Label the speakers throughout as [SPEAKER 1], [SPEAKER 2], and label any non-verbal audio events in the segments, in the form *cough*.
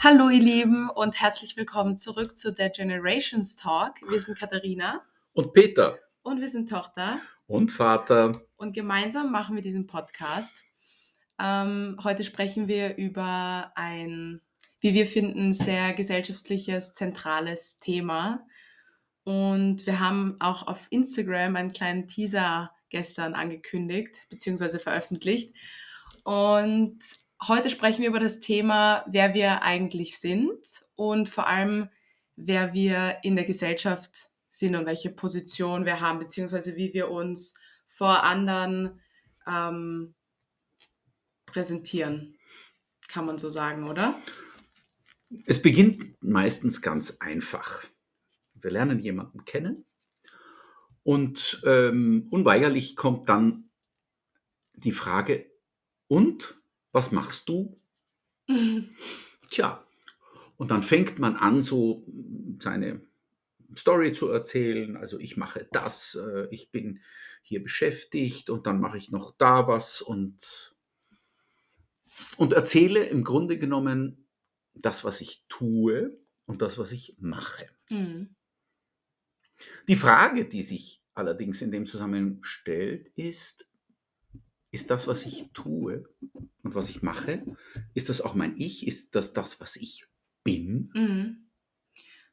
[SPEAKER 1] Hallo ihr Lieben und herzlich willkommen zurück zu der Generations Talk. Wir sind Katharina
[SPEAKER 2] Und Peter
[SPEAKER 1] und wir sind Tochter
[SPEAKER 2] und Vater.
[SPEAKER 1] und gemeinsam machen wir diesen Podcast. Ähm, heute sprechen wir über ein, wie wir finden, sehr gesellschaftliches, zentrales Thema. Und wir haben auch auf Instagram einen kleinen Teaser gestern angekündigt bzw. veröffentlicht. Und heute sprechen wir über das Thema, wer wir eigentlich sind und vor allem, wer wir in der Gesellschaft sind und welche Position wir haben, beziehungsweise wie wir uns vor anderen ähm, präsentieren, kann man so sagen, oder?
[SPEAKER 2] Es beginnt meistens ganz einfach. Wir lernen jemanden kennen und ähm, unweigerlich kommt dann die Frage, und was machst du? *laughs* Tja, und dann fängt man an, so seine Story zu erzählen. Also ich mache das, äh, ich bin hier beschäftigt und dann mache ich noch da was und, und erzähle im Grunde genommen das, was ich tue und das, was ich mache.
[SPEAKER 1] Mhm.
[SPEAKER 2] Die Frage, die sich allerdings in dem Zusammenhang stellt, ist, ist das, was ich tue und was ich mache, ist das auch mein Ich? Ist das das, was ich bin?
[SPEAKER 1] Mhm.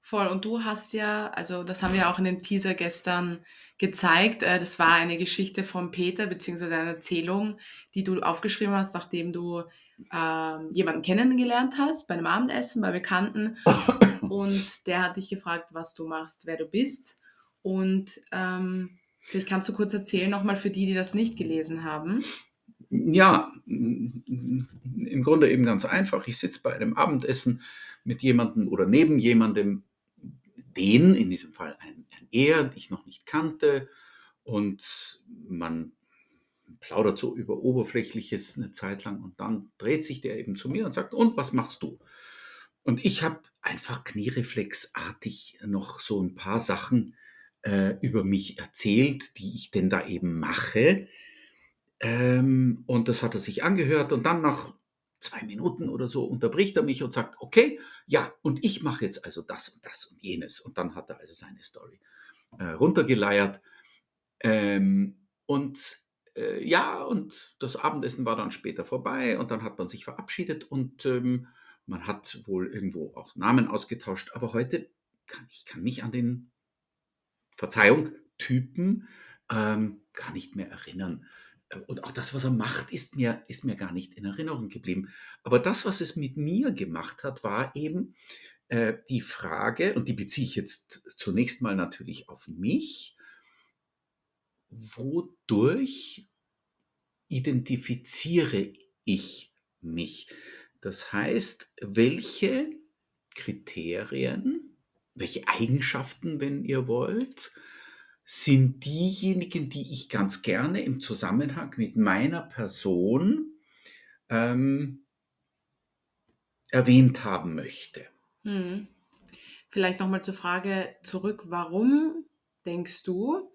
[SPEAKER 1] Voll. Und du hast ja, also das haben wir auch in dem Teaser gestern gezeigt. Äh, das war eine Geschichte von Peter, beziehungsweise eine Erzählung, die du aufgeschrieben hast, nachdem du ähm, jemanden kennengelernt hast, bei einem Abendessen, bei Bekannten. Und der hat dich gefragt, was du machst, wer du bist. Und ähm, vielleicht kannst du kurz erzählen, nochmal für die, die das nicht gelesen haben.
[SPEAKER 2] Ja, im Grunde eben ganz einfach. Ich sitze bei einem Abendessen mit jemandem oder neben jemandem, den, in diesem Fall ein, ein Er, ich noch nicht kannte, und man plaudert so über Oberflächliches eine Zeit lang und dann dreht sich der eben zu mir und sagt, und was machst du? Und ich habe einfach kniereflexartig noch so ein paar Sachen äh, über mich erzählt, die ich denn da eben mache. Ähm, und das hat er sich angehört und dann nach zwei Minuten oder so unterbricht er mich und sagt, okay, ja, und ich mache jetzt also das und das und jenes. Und dann hat er also seine Story äh, runtergeleiert. Ähm, und äh, ja, und das Abendessen war dann später vorbei und dann hat man sich verabschiedet und ähm, man hat wohl irgendwo auch Namen ausgetauscht. Aber heute kann ich kann mich an den, Verzeihung, Typen ähm, gar nicht mehr erinnern. Und auch das, was er macht, ist mir, ist mir gar nicht in Erinnerung geblieben. Aber das, was es mit mir gemacht hat, war eben äh, die Frage, und die beziehe ich jetzt zunächst mal natürlich auf mich, wodurch identifiziere ich mich? Das heißt, welche Kriterien, welche Eigenschaften, wenn ihr wollt, sind diejenigen, die ich ganz gerne im Zusammenhang mit meiner Person ähm, erwähnt haben möchte.
[SPEAKER 1] Hm. Vielleicht nochmal zur Frage zurück, warum denkst du,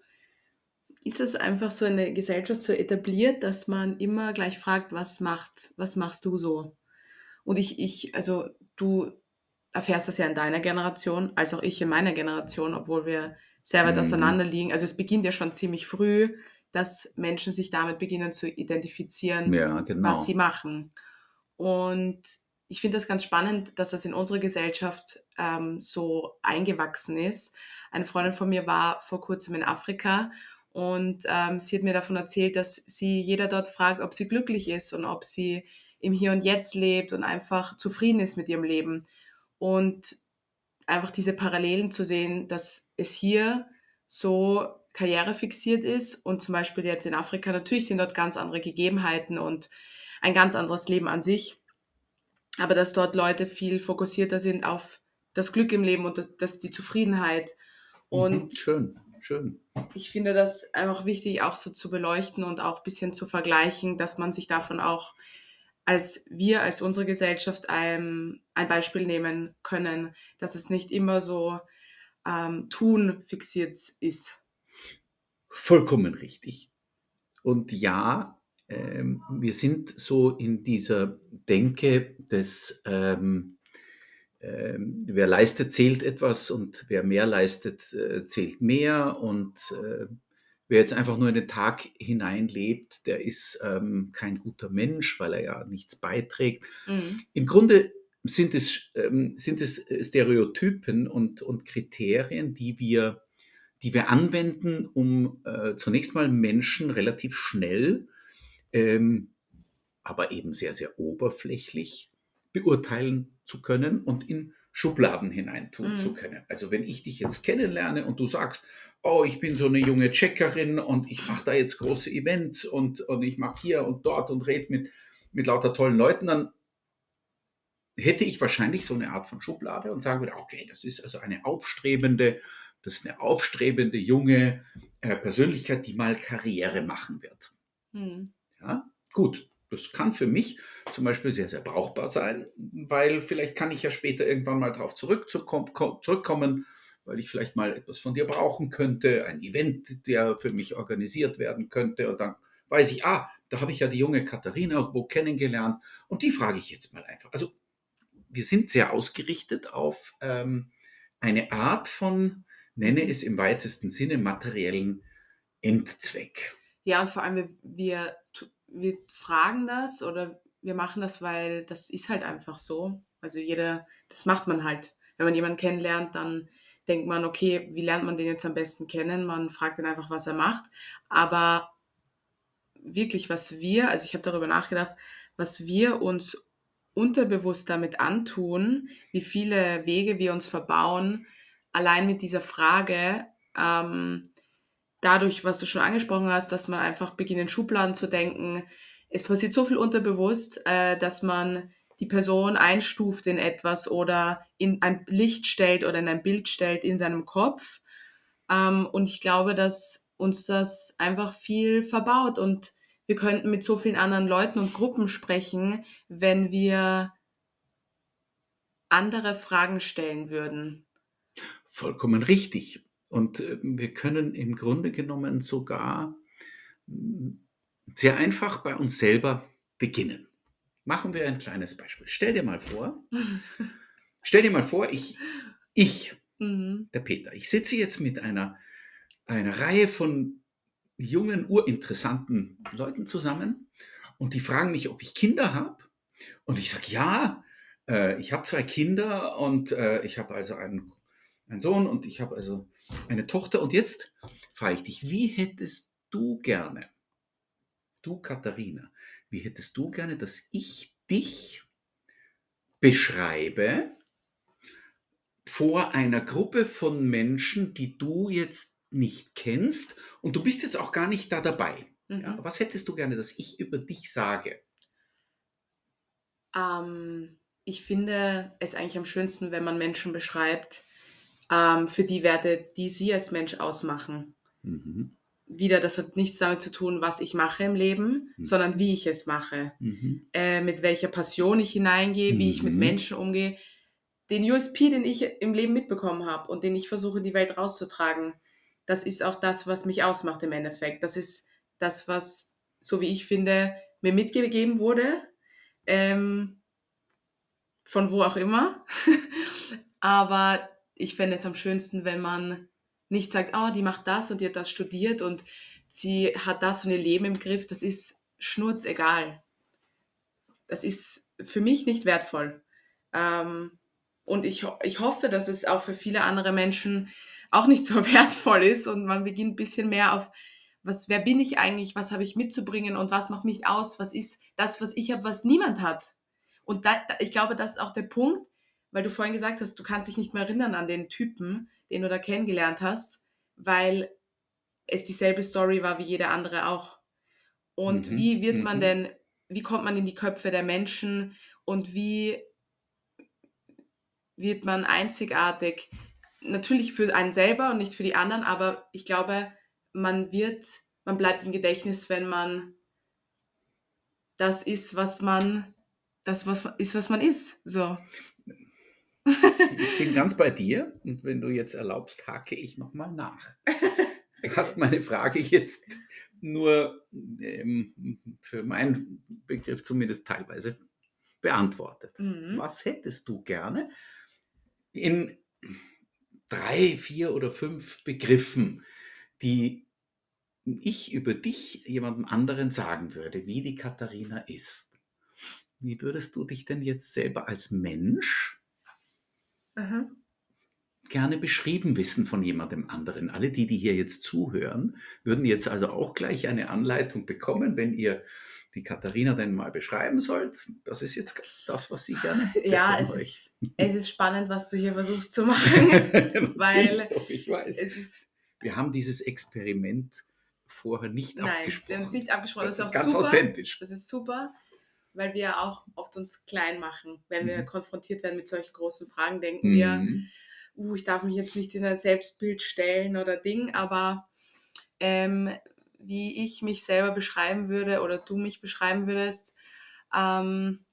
[SPEAKER 1] ist es einfach so eine Gesellschaft so etabliert, dass man immer gleich fragt, was macht, was machst du so? Und ich, ich, also du erfährst das ja in deiner Generation, als auch ich in meiner Generation, obwohl wir sehr weit
[SPEAKER 2] Mhm.
[SPEAKER 1] auseinander liegen. Also es beginnt ja schon ziemlich früh, dass Menschen sich damit beginnen zu identifizieren,
[SPEAKER 2] Ja,
[SPEAKER 1] was sie
[SPEAKER 2] genau.
[SPEAKER 1] machen. Und ich finde das ganz spannend, dass das in unserer Gesellschaft ähm, so eingewachsen ist. Eine Freundin von mir war vor kurzem in Afrika und ähm, sie hat mir davon erzählt, dass sie jeder dort fragt, ob sie glücklich ist und ob sie im Hier und Jetzt lebt und einfach zufrieden ist mit ihrem Leben. Und einfach diese Parallelen zu sehen, dass es hier so karrierefixiert ist und zum Beispiel jetzt in Afrika natürlich sind dort ganz andere Gegebenheiten und ein ganz anderes Leben an sich, aber dass dort Leute viel fokussierter sind auf das Glück im Leben und das, das die Zufriedenheit.
[SPEAKER 2] Mhm.
[SPEAKER 1] Und
[SPEAKER 2] Schön, schön.
[SPEAKER 1] ich finde das einfach wichtig, auch so zu beleuchten und auch ein bisschen zu vergleichen, dass man sich davon auch als wir, als unsere Gesellschaft ein, ein Beispiel nehmen können, dass es nicht immer so ähm, tun fixiert ist.
[SPEAKER 2] Vollkommen richtig. Und ja, ähm, wir sind so in dieser Denke des, ähm, ähm, wer leistet, zählt etwas und wer mehr leistet, äh, zählt mehr. Und äh, wer jetzt einfach nur in den Tag hineinlebt, der ist ähm, kein guter Mensch, weil er ja nichts beiträgt.
[SPEAKER 1] Mhm.
[SPEAKER 2] Im Grunde sind es, ähm, sind es Stereotypen und, und Kriterien, die wir, die wir anwenden, um äh, zunächst mal Menschen relativ schnell, ähm, aber eben sehr, sehr oberflächlich beurteilen zu können und in Schubladen hineintun
[SPEAKER 1] Mhm.
[SPEAKER 2] zu können. Also wenn ich dich jetzt kennenlerne und du sagst, oh, ich bin so eine junge Checkerin und ich mache da jetzt große Events und, und ich mache hier und dort und rede mit, mit lauter tollen Leuten, dann hätte ich wahrscheinlich so eine Art von Schublade und sagen würde, okay, das ist also eine aufstrebende, das ist eine aufstrebende junge äh, Persönlichkeit, die mal Karriere machen wird.
[SPEAKER 1] Mhm.
[SPEAKER 2] Ja, gut. Das kann für mich zum Beispiel sehr, sehr brauchbar sein, weil vielleicht kann ich ja später irgendwann mal darauf zurückkommen, weil ich vielleicht mal etwas von dir brauchen könnte, ein Event, der für mich organisiert werden könnte. Und dann weiß ich, ah, da habe ich ja die junge Katharina irgendwo kennengelernt und die frage ich jetzt mal einfach. Also wir sind sehr ausgerichtet auf ähm, eine Art von, nenne es im weitesten Sinne, materiellen Endzweck.
[SPEAKER 1] Ja, und vor allem, wir, wir, fragen das oder wir machen das, weil das ist halt einfach so. Also jeder, das macht man halt. Wenn man jemanden kennenlernt, dann denkt man, okay, wie lernt man den jetzt am besten kennen? Man fragt ihn einfach, was er macht. Aber wirklich, was wir, also ich habe darüber nachgedacht, was wir uns unterbewusst damit antun, wie viele Wege wir uns verbauen, allein mit dieser Frage, ähm, dadurch, was du schon angesprochen hast, dass man einfach beginnt, in Schubladen zu denken. Es passiert so viel unterbewusst, äh, dass man die Person einstuft in etwas oder in ein Licht stellt oder in ein Bild stellt in seinem Kopf. Ähm, und ich glaube, dass uns das einfach viel verbaut und wir könnten mit so vielen anderen Leuten und Gruppen sprechen, wenn wir andere Fragen stellen würden.
[SPEAKER 2] Vollkommen richtig. Und äh, wir können im Grunde genommen sogar mh, sehr einfach bei uns selber beginnen. Machen wir ein kleines Beispiel. Stell dir mal vor, *laughs* stell dir mal vor, ich, ich,
[SPEAKER 1] Mhm.
[SPEAKER 2] der Peter, ich sitze jetzt mit einer, einer Reihe von jungen, urinteressanten Leuten zusammen und die fragen mich, ob ich Kinder habe. Und ich sage, ja, äh, ich habe zwei Kinder und äh, ich habe also einen, einen Sohn und ich habe also eine Tochter. Und jetzt frage ich dich, wie hättest du gerne, du Katharina, wie hättest du gerne, dass ich dich beschreibe vor einer Gruppe von Menschen, die du jetzt nicht kennst und du bist jetzt auch gar nicht da dabei.
[SPEAKER 1] Mhm.
[SPEAKER 2] Ja, was hättest du gerne, dass ich über dich sage?
[SPEAKER 1] Ähm, ich finde es eigentlich am schönsten, wenn man Menschen beschreibt ähm, für die Werte, die sie als Mensch ausmachen.
[SPEAKER 2] Mhm.
[SPEAKER 1] Wieder, das hat nichts damit zu tun, was ich mache im Leben,
[SPEAKER 2] Mhm.
[SPEAKER 1] sondern wie ich es mache.
[SPEAKER 2] Mhm.
[SPEAKER 1] Äh, mit welcher Passion ich hineingehe, wie ich mit
[SPEAKER 2] Mhm.
[SPEAKER 1] Menschen umgehe. Den USP, den ich im Leben mitbekommen habe und den ich versuche, in die Welt rauszutragen, das ist auch das, was mich ausmacht im Endeffekt. Das ist das, was, so wie ich finde, mir mitgegeben wurde. Ähm, von wo auch immer. *laughs* Aber ich fände es am schönsten, wenn man nicht sagt, oh, die macht das und die hat das studiert und sie hat das und ihr Leben im Griff. Das ist schnurzegal. Das ist für mich nicht wertvoll. Ähm, und ich, ich hoffe, dass es auch für viele andere Menschen auch nicht so *laughs* wertvoll ist und man beginnt ein bisschen mehr auf, was, wer bin ich eigentlich, was habe ich mitzubringen und was macht mich aus, was ist das, was ich habe, was niemand hat. Und da, ich glaube, das ist auch der Punkt, weil du vorhin gesagt hast, du kannst dich nicht mehr erinnern an den Typen, den du da kennengelernt hast, weil es dieselbe Story war wie jede andere auch. Und
[SPEAKER 2] Mhm,
[SPEAKER 1] wie wird man
[SPEAKER 2] mhm.
[SPEAKER 1] denn, wie kommt man in die Köpfe der Menschen und wie wird man einzigartig? Natürlich für einen selber und nicht für die anderen, aber ich glaube, man wird, man bleibt im Gedächtnis, wenn man das ist, was man, das was ist, was man ist. So.
[SPEAKER 2] Ich bin ganz bei dir und wenn du jetzt erlaubst, hake ich nochmal nach. Du *laughs* hast meine Frage jetzt nur ähm, für meinen Begriff zumindest teilweise beantwortet.
[SPEAKER 1] Mhm.
[SPEAKER 2] Was hättest du gerne in drei, vier oder fünf Begriffen, die ich über dich jemandem anderen sagen würde, wie die Katharina ist? Wie würdest du dich denn jetzt selber als Mensch
[SPEAKER 1] Aha.
[SPEAKER 2] gerne beschrieben wissen von jemandem anderen? Alle die, die hier jetzt zuhören, würden jetzt also auch gleich eine Anleitung bekommen, wenn ihr die Katharina denn mal beschreiben sollt. Das ist jetzt das, was sie gerne hätte
[SPEAKER 1] Ja, es
[SPEAKER 2] euch.
[SPEAKER 1] ist, es ist spannend, was du hier versuchst zu machen. *laughs* *laughs* Weil
[SPEAKER 2] doch, ich weiß.
[SPEAKER 1] es ist,
[SPEAKER 2] Wir haben dieses Experiment vorher nicht
[SPEAKER 1] nein,
[SPEAKER 2] abgesprochen.
[SPEAKER 1] wir haben es nicht abgesprochen.
[SPEAKER 2] das
[SPEAKER 1] Das,
[SPEAKER 2] ist
[SPEAKER 1] ist
[SPEAKER 2] ganz
[SPEAKER 1] super.
[SPEAKER 2] authentisch.
[SPEAKER 1] Das ist super, weil wir auch oft uns klein machen. Wenn wir
[SPEAKER 2] Mhm.
[SPEAKER 1] konfrontiert werden mit solchen großen Fragen, denken wir,
[SPEAKER 2] Mhm.
[SPEAKER 1] uh, ich darf mich jetzt nicht in ein Selbstbild stellen oder Ding, aber ähm, wie ich mich selber beschreiben würde oder du mich beschreiben würdest, ähm,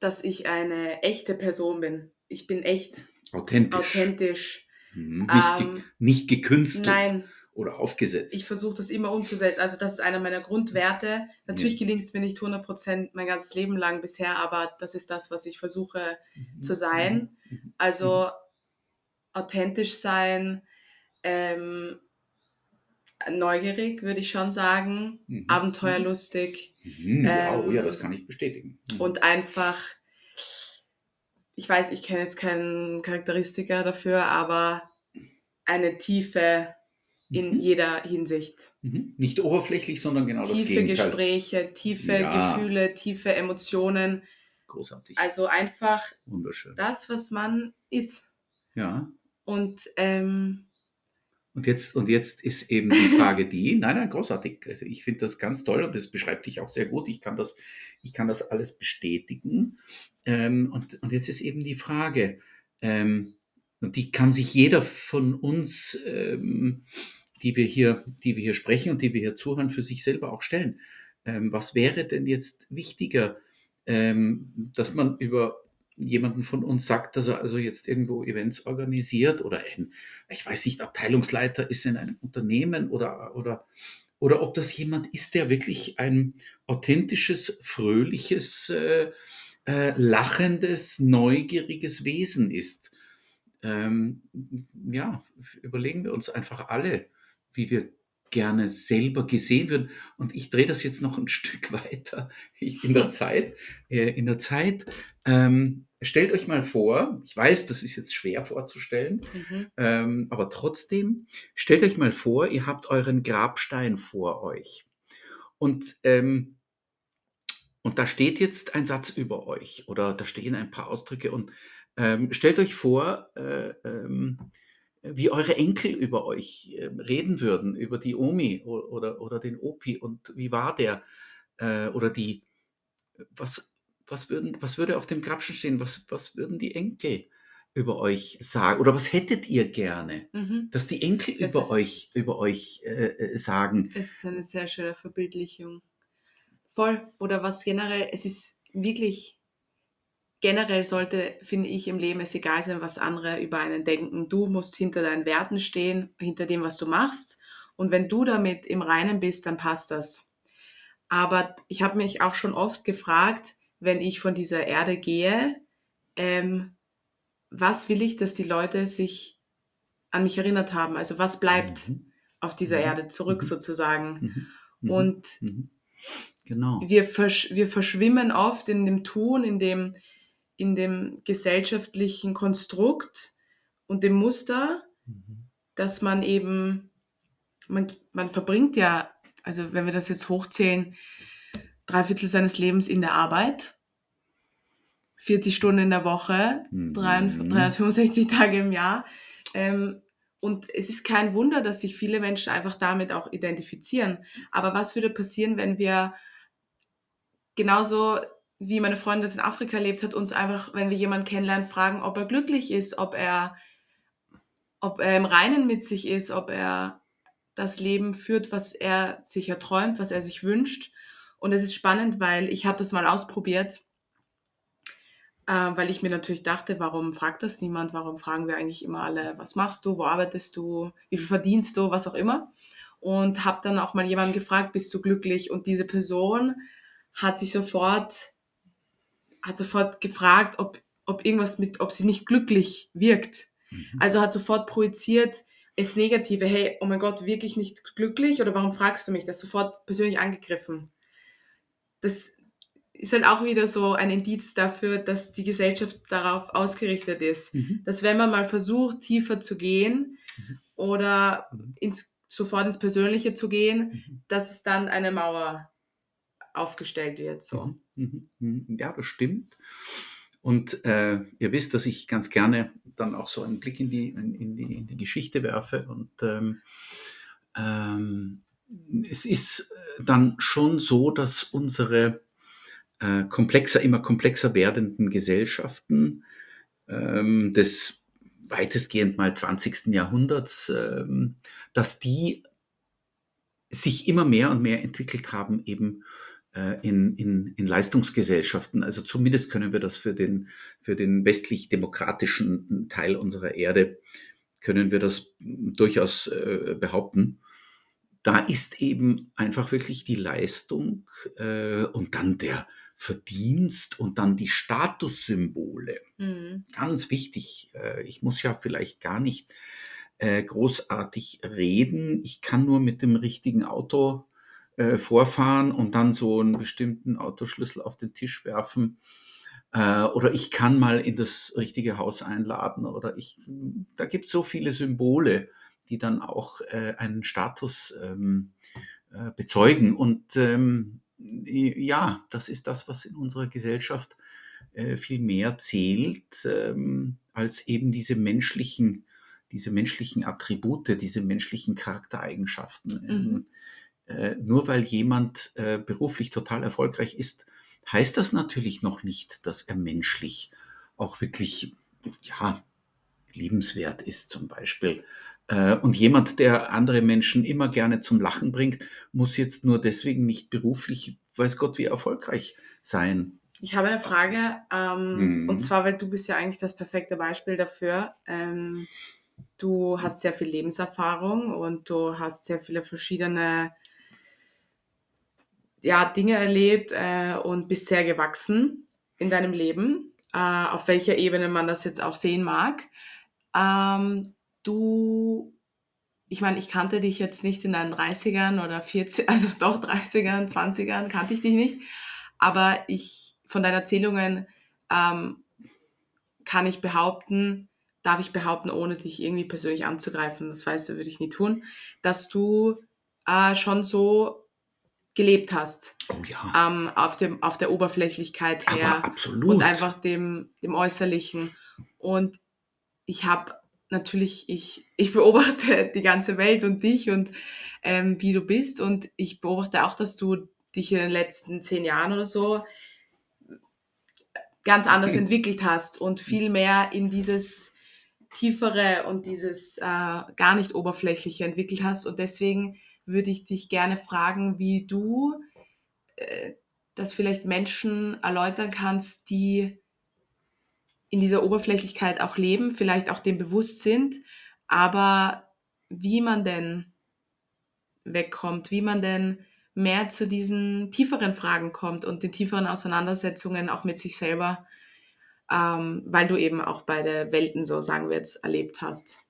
[SPEAKER 1] dass ich eine echte Person bin. Ich bin echt
[SPEAKER 2] Authentisch.
[SPEAKER 1] authentisch.
[SPEAKER 2] Mhm. Nicht, ge
[SPEAKER 1] Ähm,
[SPEAKER 2] nicht gekünstelt
[SPEAKER 1] nein,
[SPEAKER 2] oder aufgesetzt.
[SPEAKER 1] ich versuche das immer umzusetzen. Also das ist einer meiner Grundwerte. Natürlich gelingt es mir nicht 100% mein ganzes Leben lang bisher, aber das ist das, was ich versuche
[SPEAKER 2] Mhm.
[SPEAKER 1] zu sein.
[SPEAKER 2] Mhm.
[SPEAKER 1] Also authentisch sein, ähm, neugierig, würde ich schon sagen,
[SPEAKER 2] Mhm.
[SPEAKER 1] abenteuerlustig
[SPEAKER 2] Mhm. Ja, oh ja,
[SPEAKER 1] ähm,
[SPEAKER 2] das kann ich bestätigen. Mhm.
[SPEAKER 1] und einfach, ich weiß, ich kenne jetzt keinen Charakteristiker dafür, aber eine Tiefe in
[SPEAKER 2] Mhm.
[SPEAKER 1] jeder Hinsicht.
[SPEAKER 2] Mhm. Nicht oberflächlich, sondern genau das
[SPEAKER 1] Tiefe
[SPEAKER 2] Gegenteil.
[SPEAKER 1] Gespräche, tiefe
[SPEAKER 2] Ja.
[SPEAKER 1] Gefühle, tiefe Emotionen.
[SPEAKER 2] Großartig.
[SPEAKER 1] Also einfach
[SPEAKER 2] Wunderschön.
[SPEAKER 1] das, was man ist.
[SPEAKER 2] Ja.
[SPEAKER 1] Und ähm,
[SPEAKER 2] Und jetzt, und jetzt ist eben die Frage die, *laughs* nein, nein, großartig. Also ich finde das ganz toll und das beschreibt dich auch sehr gut. Ich kann das, ich kann das alles bestätigen. Ähm, und, und jetzt ist eben die Frage, ähm, und die kann sich jeder von uns, ähm, die wir hier, die wir hier sprechen und die wir hier zuhören, für sich selber auch stellen. Ähm, was wäre denn jetzt wichtiger, ähm, dass man über jemanden von uns sagt, dass er also jetzt irgendwo Events organisiert oder ein, ich weiß nicht, Abteilungsleiter ist in einem Unternehmen oder, oder, oder ob das jemand ist, der wirklich ein authentisches, fröhliches, äh, äh, lachendes, neugieriges Wesen ist. Ähm, ja, überlegen wir uns einfach alle, wie wir gerne selber gesehen würden. Und ich drehe das jetzt noch ein *laughs* Stück weiter in der Zeit. Äh, in der Zeit. Ähm, stellt euch mal vor, ich weiß, das ist jetzt schwer vorzustellen,
[SPEAKER 1] mhm.
[SPEAKER 2] ähm, aber trotzdem, stellt euch mal vor, ihr habt euren Grabstein vor euch. Und, ähm, und da steht jetzt ein Satz über euch oder da stehen ein paar Ausdrücke und ähm, stellt euch vor, äh, ähm, wie eure Enkel über euch ähm, reden würden, über die Omi oder, oder den Opi und wie war der äh, oder die, was, was, würden, was würde auf dem Grabstein stehen, was, was würden die Enkel über euch sagen oder was hättet ihr gerne?
[SPEAKER 1] Mhm.
[SPEAKER 2] dass die Enkel
[SPEAKER 1] Das
[SPEAKER 2] über
[SPEAKER 1] ist-
[SPEAKER 2] euch, über euch äh, äh, sagen.
[SPEAKER 1] Es ist eine sehr schöne Verbildlichung. Voll. Oder was generell, es ist wirklich, generell sollte, finde ich, im Leben es egal sein, was andere über einen denken. Du musst hinter deinen Werten stehen, hinter dem, was du machst. Und wenn du damit im Reinen bist, dann passt das. Aber ich habe mich auch schon oft gefragt, wenn ich von dieser Erde gehe, ähm, was will ich, dass die Leute sich an mich erinnert haben? Also was bleibt
[SPEAKER 2] Mhm.
[SPEAKER 1] auf dieser
[SPEAKER 2] Mhm.
[SPEAKER 1] Erde zurück
[SPEAKER 2] Mhm.
[SPEAKER 1] sozusagen?
[SPEAKER 2] Mhm. Mhm.
[SPEAKER 1] Und.
[SPEAKER 2] Genau.
[SPEAKER 1] wir, versch wir verschwimmen oft in dem Tun, in dem, in dem gesellschaftlichen Konstrukt und dem Muster,
[SPEAKER 2] Mhm.
[SPEAKER 1] dass man eben, man, man verbringt ja, also wenn wir das jetzt hochzählen, drei Viertel seines Lebens in der Arbeit, 40 Stunden in der Woche,
[SPEAKER 2] Mhm.
[SPEAKER 1] 365 Tage im Jahr. Ähm, und es ist kein Wunder, dass sich viele Menschen einfach damit auch identifizieren. Aber was würde passieren, wenn wir genauso wie meine Freundin das in Afrika lebt, hat uns einfach, wenn wir jemanden kennenlernen, fragen, ob er glücklich ist, ob er, ob er im Reinen mit sich ist, ob er das Leben führt, was er sich erträumt, was er sich wünscht. Und es ist spannend, weil ich habe das mal ausprobiert, äh, weil ich mir natürlich dachte, warum fragt das niemand? Warum fragen wir eigentlich immer alle, was machst du, wo arbeitest du, wie viel verdienst du, was auch immer. und habe dann auch mal jemanden gefragt, bist du glücklich? Und diese Person hat sich sofort, hat sofort gefragt, ob, ob irgendwas mit, ob sie nicht glücklich wirkt. Mhm. Also hat sofort projiziert, es Negative, hey, oh mein Gott, wirklich nicht glücklich oder warum fragst du mich das? Sofort persönlich angegriffen. Das ist halt auch wieder so ein Indiz dafür, dass die Gesellschaft darauf ausgerichtet ist. Mhm. Dass wenn man mal versucht, tiefer zu gehen mhm. oder ins, sofort ins Persönliche zu gehen, mhm. dass es dann eine Mauer aufgestellt wird. So.
[SPEAKER 2] Mhm. Mhm. Ja, das stimmt. Und äh, ihr wisst, dass ich ganz gerne dann auch so einen Blick in die, in, die, in die Geschichte werfe. Und ähm, ähm, es ist dann schon so, dass unsere äh, komplexer, immer komplexer werdenden Gesellschaften ähm, des weitestgehend mal 20. Jahrhunderts, ähm, dass die sich immer mehr und mehr entwickelt haben, eben äh, in, in, in Leistungsgesellschaften. Also zumindest können wir das für den, für den westlich-demokratischen Teil unserer Erde, können wir das durchaus äh, behaupten. Da ist eben einfach wirklich die Leistung äh, und dann der Verdienst und dann die Statussymbole. Mhm. Ganz wichtig. Äh, ich muss ja vielleicht gar nicht äh, großartig reden. Ich kann nur mit dem richtigen Auto äh, vorfahren und dann so einen bestimmten Autoschlüssel auf den Tisch werfen. Äh, oder ich kann mal in das richtige Haus einladen. Oder ich, da gibt es so viele Symbole, die dann auch äh, einen Status ähm, äh, bezeugen. Und ähm, ja, das ist das, was in unserer Gesellschaft äh, viel mehr zählt, ähm, als eben diese menschlichen, diese menschlichen Attribute, diese menschlichen Charaktereigenschaften. Mhm. Äh, nur weil jemand äh, beruflich total erfolgreich ist, heißt das natürlich noch nicht, dass er menschlich auch wirklich, ja, liebenswert ist zum Beispiel. Äh, und jemand, der andere Menschen immer gerne zum Lachen bringt, muss jetzt nur deswegen nicht beruflich, weiß Gott, wie erfolgreich sein.
[SPEAKER 1] Ich habe eine Frage, ähm, mhm. und zwar, weil du bist ja eigentlich das perfekte Beispiel dafür. Ähm, du hast sehr viel Lebenserfahrung und du hast sehr viele verschiedene ja, Dinge erlebt äh, und bist sehr gewachsen in deinem Leben, äh, auf welcher Ebene man das jetzt auch sehen mag. Ähm, du, ich meine, ich kannte dich jetzt nicht in deinen 30ern oder 40, *laughs* also doch 30ern, 20ern, kannte ich dich nicht, aber ich, von deinen Erzählungen ähm, kann ich behaupten, darf ich behaupten, ohne dich irgendwie persönlich anzugreifen, das weißt du, würde ich nie tun, dass du äh, schon so gelebt hast.
[SPEAKER 2] Oh ja.
[SPEAKER 1] Ähm, auf, dem, auf der Oberflächlichkeit her.
[SPEAKER 2] Aber absolut.
[SPEAKER 1] Und einfach dem, dem Äußerlichen. Und ich habe natürlich, ich, ich beobachte *laughs* die ganze Welt und dich und ähm, wie du bist. Und ich beobachte auch, dass du dich in den letzten zehn Jahren oder so ganz anders mhm. *laughs* entwickelt hast und viel mehr in dieses tiefere und dieses äh, gar nicht oberflächliche entwickelt hast. Und deswegen würde ich dich gerne fragen, wie du äh, das vielleicht Menschen erläutern kannst, die in dieser Oberflächlichkeit auch leben, vielleicht auch dem bewusst sind, aber wie man denn wegkommt, wie man denn mehr zu diesen tieferen Fragen kommt und den tieferen Auseinandersetzungen auch mit sich selber, ähm, weil du eben auch beide Welten, so sagen wir jetzt, erlebt hast.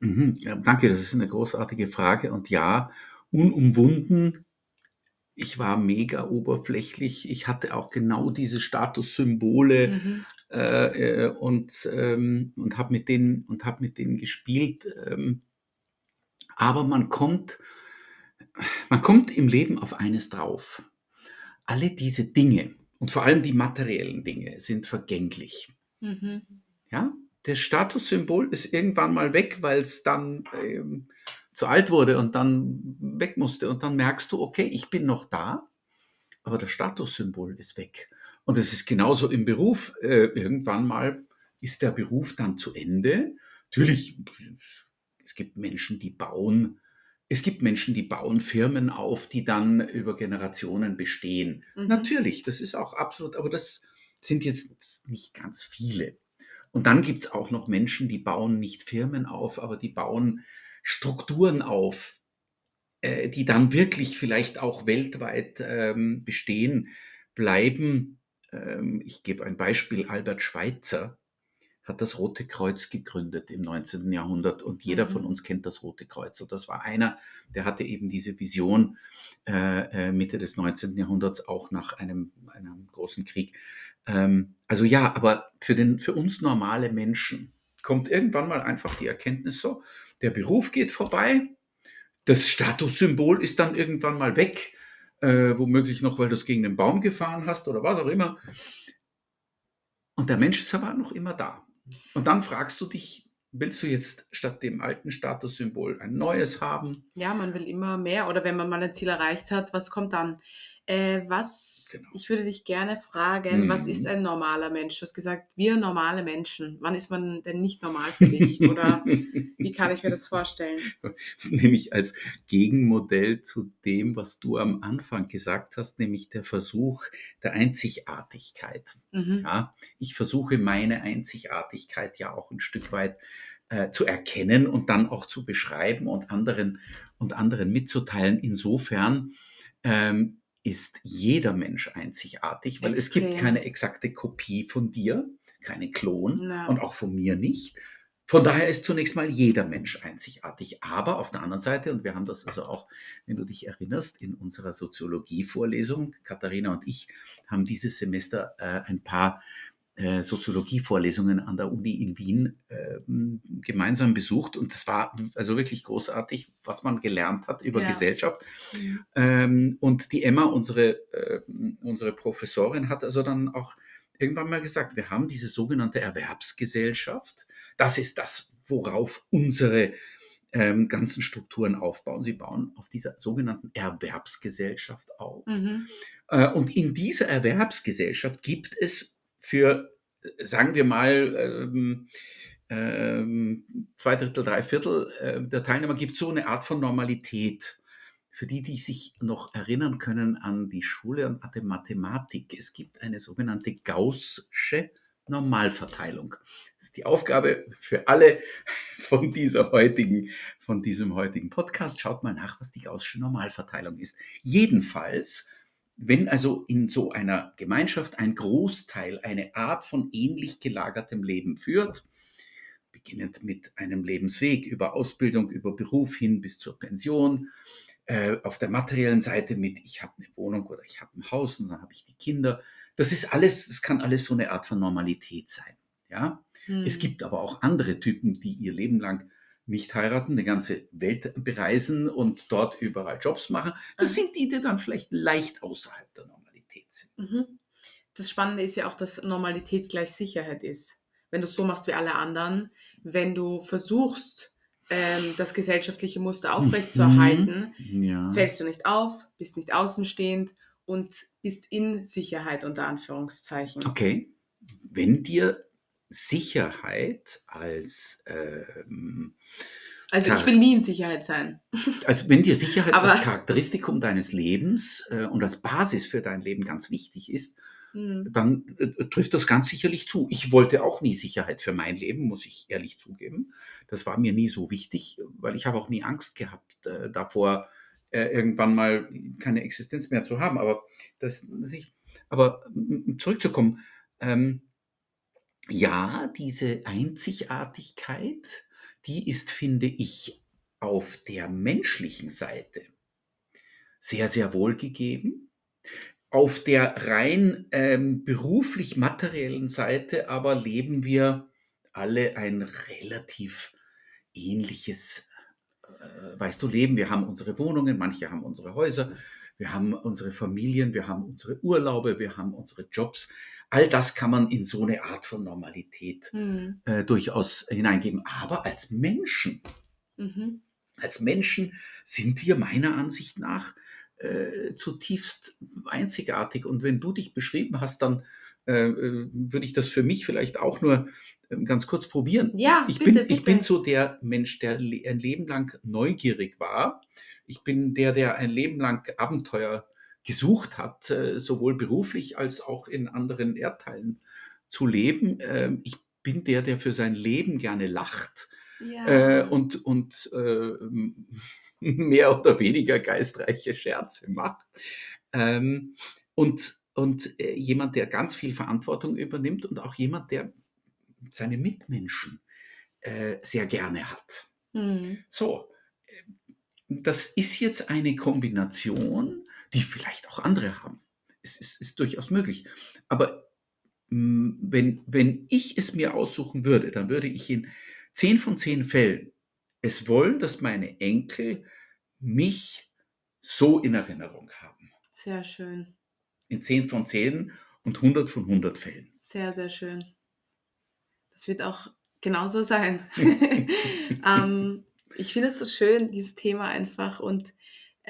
[SPEAKER 2] Mhm. Ja, danke, das ist eine großartige Frage. Und ja, unumwunden, ich war mega oberflächlich. Ich hatte auch genau diese Statussymbole mhm. äh, äh und, ähm, und habe mit, denen, hab mit denen gespielt. Ähm, aber man kommt, man kommt im Leben auf eines drauf. Alle diese Dinge und vor allem die materiellen Dinge sind vergänglich. Mhm. Ja, das Statussymbol ist irgendwann mal weg, weil es dann ähm, zu alt wurde und dann weg musste. Und dann merkst du, okay, ich bin noch da, aber das Statussymbol ist weg. Und es ist genauso im Beruf. Äh, irgendwann mal ist der Beruf dann zu Ende. Natürlich, es gibt Menschen, die bauen. Es gibt Menschen, die bauen Firmen auf, die dann über Generationen bestehen. Mhm. Natürlich, das ist auch absolut, aber das sind jetzt nicht ganz viele. Und dann gibt es auch noch Menschen, die bauen nicht Firmen auf, aber die bauen Strukturen auf, äh, die dann wirklich vielleicht auch weltweit ähm, bestehen bleiben. Ähm, ich gebe ein Beispiel, Albert Schweitzer hat das Rote Kreuz gegründet im 19. Jahrhundert und jeder mhm. von uns kennt das Rote Kreuz. Und das war einer, der hatte eben diese Vision äh, äh Mitte des 19. Jahrhunderts auch nach einem, einem großen Krieg. Ähm, also ja, aber für, den, für uns normale Menschen kommt irgendwann mal einfach die Erkenntnis so, der Beruf geht vorbei, das Statussymbol ist dann irgendwann mal weg, äh, womöglich noch, weil du es gegen den Baum gefahren hast oder was auch immer. Und der Mensch ist aber noch immer da. Und dann fragst du dich, willst du jetzt statt dem alten Statussymbol ein neues haben?
[SPEAKER 1] Ja, man will immer mehr. Oder wenn man mal ein Ziel erreicht hat, was kommt dann? Äh, was, genau. ich würde dich gerne fragen, mhm. was ist ein normaler Mensch? Du hast gesagt, wir normale Menschen. Wann ist man denn nicht normal für dich? Oder *laughs* wie kann ich mir das vorstellen?
[SPEAKER 2] Nämlich als Gegenmodell zu dem, was du am Anfang gesagt hast, nämlich der Versuch der Einzigartigkeit. Mhm. Ja, ich versuche meine Einzigartigkeit ja auch ein Stück weit äh, zu erkennen und dann auch zu beschreiben und anderen und anderen mitzuteilen. Insofern ähm, ist jeder Mensch einzigartig, weil Extrem. es gibt keine exakte Kopie von dir, keine Klon no. und auch von mir nicht. Von daher ist zunächst mal jeder Mensch einzigartig. Aber auf der anderen Seite, und wir haben das also auch, wenn du dich erinnerst, in unserer Soziologie-Vorlesung, Katharina und ich haben dieses Semester äh, ein paar Soziologie-Vorlesungen an der Uni in Wien äh, gemeinsam besucht und es war also wirklich großartig, was man gelernt hat über ja. Gesellschaft. Mhm. Ähm, und die Emma, unsere, äh, unsere Professorin, hat also dann auch irgendwann mal gesagt, wir haben diese sogenannte Erwerbsgesellschaft. Das ist das, worauf unsere ähm, ganzen Strukturen aufbauen. Sie bauen auf dieser sogenannten Erwerbsgesellschaft auf. Mhm. Äh, und in dieser Erwerbsgesellschaft gibt es für, sagen wir mal, ähm, ähm, zwei Drittel, drei Viertel äh, der Teilnehmer gibt so eine Art von Normalität. Für die, die sich noch erinnern können an die Schule und an die Mathematik, es gibt eine sogenannte Gaußsche Normalverteilung. Das ist die Aufgabe für alle *laughs* von dieser heutigen, von diesem heutigen Podcast. Schaut mal nach, was die Gaußsche Normalverteilung ist. Jedenfalls wenn also in so einer Gemeinschaft ein Großteil eine Art von ähnlich gelagertem Leben führt, beginnend mit einem Lebensweg über Ausbildung, über Beruf hin bis zur Pension, äh, auf der materiellen Seite mit, ich habe eine Wohnung oder ich habe ein Haus und dann habe ich die Kinder. Das ist alles, das kann alles so eine Art von Normalität sein. Ja? Hm. Es gibt aber auch andere Typen, die ihr Leben lang nicht heiraten, die ganze Welt bereisen und dort überall Jobs machen. Das sind die, die dann vielleicht leicht außerhalb der Normalität sind.
[SPEAKER 1] Mhm. Das Spannende ist ja auch, dass Normalität gleich Sicherheit ist. Wenn du es so machst wie alle anderen, wenn du versuchst, ähm, das gesellschaftliche Muster aufrechtzuerhalten, mhm. ja. fällst du nicht auf, bist nicht außenstehend und bist in Sicherheit unter Anführungszeichen.
[SPEAKER 2] Okay. Wenn dir Sicherheit als ähm,
[SPEAKER 1] also ich will nie in Sicherheit sein. *laughs*
[SPEAKER 2] Also wenn dir Sicherheit Aber als Charakteristikum deines Lebens äh, und als Basis für dein Leben ganz wichtig ist, hm. dann äh, trifft das ganz sicherlich zu. Ich wollte auch nie Sicherheit für mein Leben, muss ich ehrlich zugeben. Das war mir nie so wichtig, weil ich habe auch nie Angst gehabt äh, davor, äh, irgendwann mal keine Existenz mehr zu haben. Aber das, das ich, aber zurückzukommen. Ähm, ja, diese Einzigartigkeit, die ist, finde ich, auf der menschlichen Seite sehr, sehr wohl gegeben. Auf der rein ähm, beruflich materiellen Seite aber leben wir alle ein relativ ähnliches, äh, weißt du, Leben. Wir haben unsere Wohnungen, manche haben unsere Häuser, wir haben unsere Familien, wir haben unsere Urlaube, wir haben unsere Jobs. All das kann man in so eine Art von Normalität mhm. äh, durchaus hineingeben. Aber als Menschen, mhm. als Menschen sind wir meiner Ansicht nach äh, zutiefst einzigartig. Und wenn du dich beschrieben hast, dann äh, äh würde ich das für mich vielleicht auch nur ähm, ganz kurz probieren.
[SPEAKER 1] Ja,
[SPEAKER 2] ich,
[SPEAKER 1] bitte,
[SPEAKER 2] bin,
[SPEAKER 1] bitte.
[SPEAKER 2] ich bin so der Mensch, der ein Leben lang neugierig war. Ich bin der, der ein Leben lang Abenteuer gesucht hat, äh, sowohl beruflich als auch in anderen Erdteilen zu leben. Ähm, ich bin der, der für sein Leben gerne lacht. Ja. Äh, und und äh, *laughs* mehr oder weniger geistreiche Scherze macht. Ähm, und und äh, jemand, der ganz viel Verantwortung übernimmt und auch jemand, der seine Mitmenschen sehr gerne hat.
[SPEAKER 1] Mhm.
[SPEAKER 2] So, das ist jetzt eine Kombination, die vielleicht auch andere haben. Es ist, ist durchaus möglich. Aber mh, wenn, wenn ich es mir aussuchen würde, dann würde ich in zehn von zehn Fällen es wollen, dass meine Enkel mich so in Erinnerung haben.
[SPEAKER 1] Sehr schön.
[SPEAKER 2] In 10 von 10 und 100 von 100 Fällen.
[SPEAKER 1] Sehr, sehr schön. Das wird auch genauso sein. *laughs* *laughs* ähm, ich finde es so schön, dieses Thema einfach. Und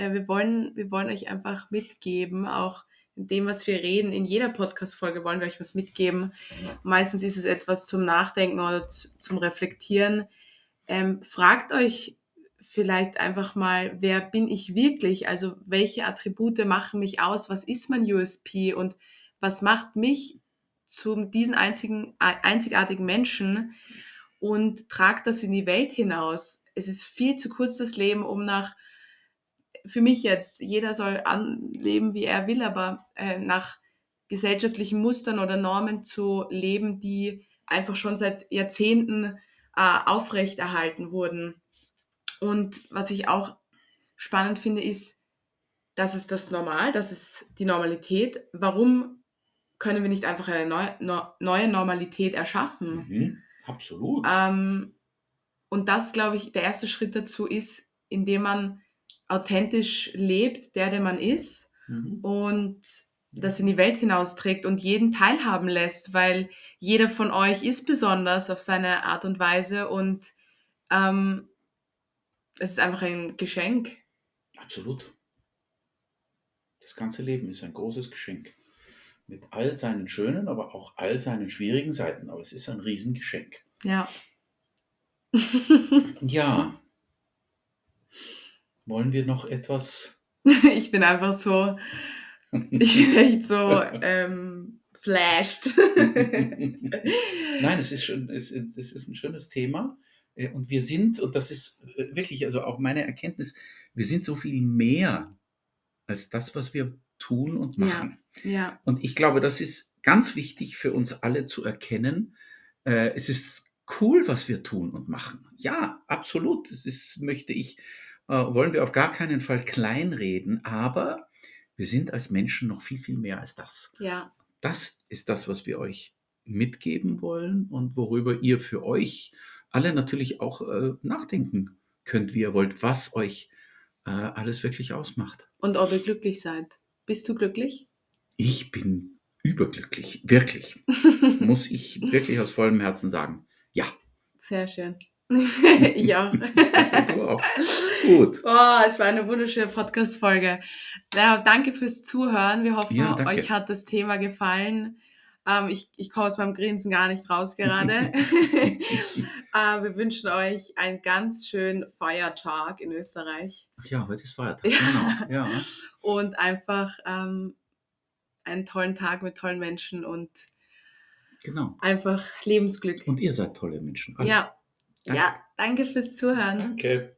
[SPEAKER 1] äh, wir, wollen, wir wollen euch einfach mitgeben, auch in dem, was wir reden. In jeder Podcast-Folge wollen wir euch was mitgeben. Meistens ist es etwas zum Nachdenken oder zu, zum Reflektieren. Ähm, fragt euch vielleicht einfach mal, wer bin ich wirklich? Also welche Attribute machen mich aus? Was ist mein USP und was macht mich zu diesen einzigen, einzigartigen Menschen? Und tragt das in die Welt hinaus. Es ist viel zu kurz das Leben, um nach, für mich jetzt, jeder soll leben, wie er will, aber äh, nach gesellschaftlichen Mustern oder Normen zu leben, die einfach schon seit Jahrzehnten äh, aufrechterhalten wurden. Und was ich auch spannend finde, ist, das ist das Normal, das ist die Normalität. Warum können wir nicht einfach eine neue, neue Normalität erschaffen?
[SPEAKER 2] Mhm, absolut.
[SPEAKER 1] Ähm, und das, glaube ich, der erste Schritt dazu ist, indem man authentisch lebt, der, der man ist mhm. und das in die Welt hinausträgt und jeden teilhaben lässt, weil jeder von euch ist besonders auf seine Art und Weise und ähm, es ist einfach ein Geschenk.
[SPEAKER 2] Absolut. Das ganze Leben ist ein großes Geschenk. Mit all seinen schönen, aber auch all seinen schwierigen Seiten. Aber es ist ein Riesengeschenk.
[SPEAKER 1] Ja.
[SPEAKER 2] ja. *laughs* Wollen wir noch etwas? *laughs*
[SPEAKER 1] ich bin einfach so. Ich bin *laughs* echt so ähm, flashed. *laughs*
[SPEAKER 2] Nein, es ist, schon, es, es ist ein schönes Thema. Äh, und wir sind, und das ist äh, wirklich also auch meine Erkenntnis, wir sind so viel mehr als das, was wir tun und machen.
[SPEAKER 1] Ja, ja.
[SPEAKER 2] Und ich glaube, das ist ganz wichtig für uns alle zu erkennen. Äh, es ist cool, was wir tun und machen. Ja, absolut. Das ist, möchte ich, wollen wir auf gar keinen Fall kleinreden, aber wir sind als Menschen noch viel, viel mehr als das.
[SPEAKER 1] Ja.
[SPEAKER 2] Das ist das, was wir euch mitgeben wollen und worüber ihr für euch alle natürlich auch äh, nachdenken könnt, wie ihr wollt, was euch äh, alles wirklich ausmacht.
[SPEAKER 1] Und ob ihr glücklich seid. Bist du glücklich?
[SPEAKER 2] Ich bin überglücklich, wirklich. *laughs* Muss ich wirklich aus vollem Herzen sagen. Ja.
[SPEAKER 1] Sehr schön. Ich auch.
[SPEAKER 2] du auch. Gut.
[SPEAKER 1] Oh, es war eine wunderschöne Podcast-Folge. Ja, danke fürs Zuhören. Wir hoffen, ja, euch hat das Thema gefallen. Ähm, ich ich komme aus meinem Grinsen gar nicht raus gerade. *laughs* *laughs* äh, wir wünschen euch einen ganz schönen Feiertag in Österreich.
[SPEAKER 2] Ach ja, heute ist Feiertag. Genau. Ja. *laughs*
[SPEAKER 1] und einfach ähm, einen tollen Tag mit tollen Menschen und
[SPEAKER 2] genau.
[SPEAKER 1] einfach Lebensglück.
[SPEAKER 2] Und ihr seid tolle Menschen.
[SPEAKER 1] Alle. Ja. Danke. Ja, danke fürs Zuhören.
[SPEAKER 2] Danke.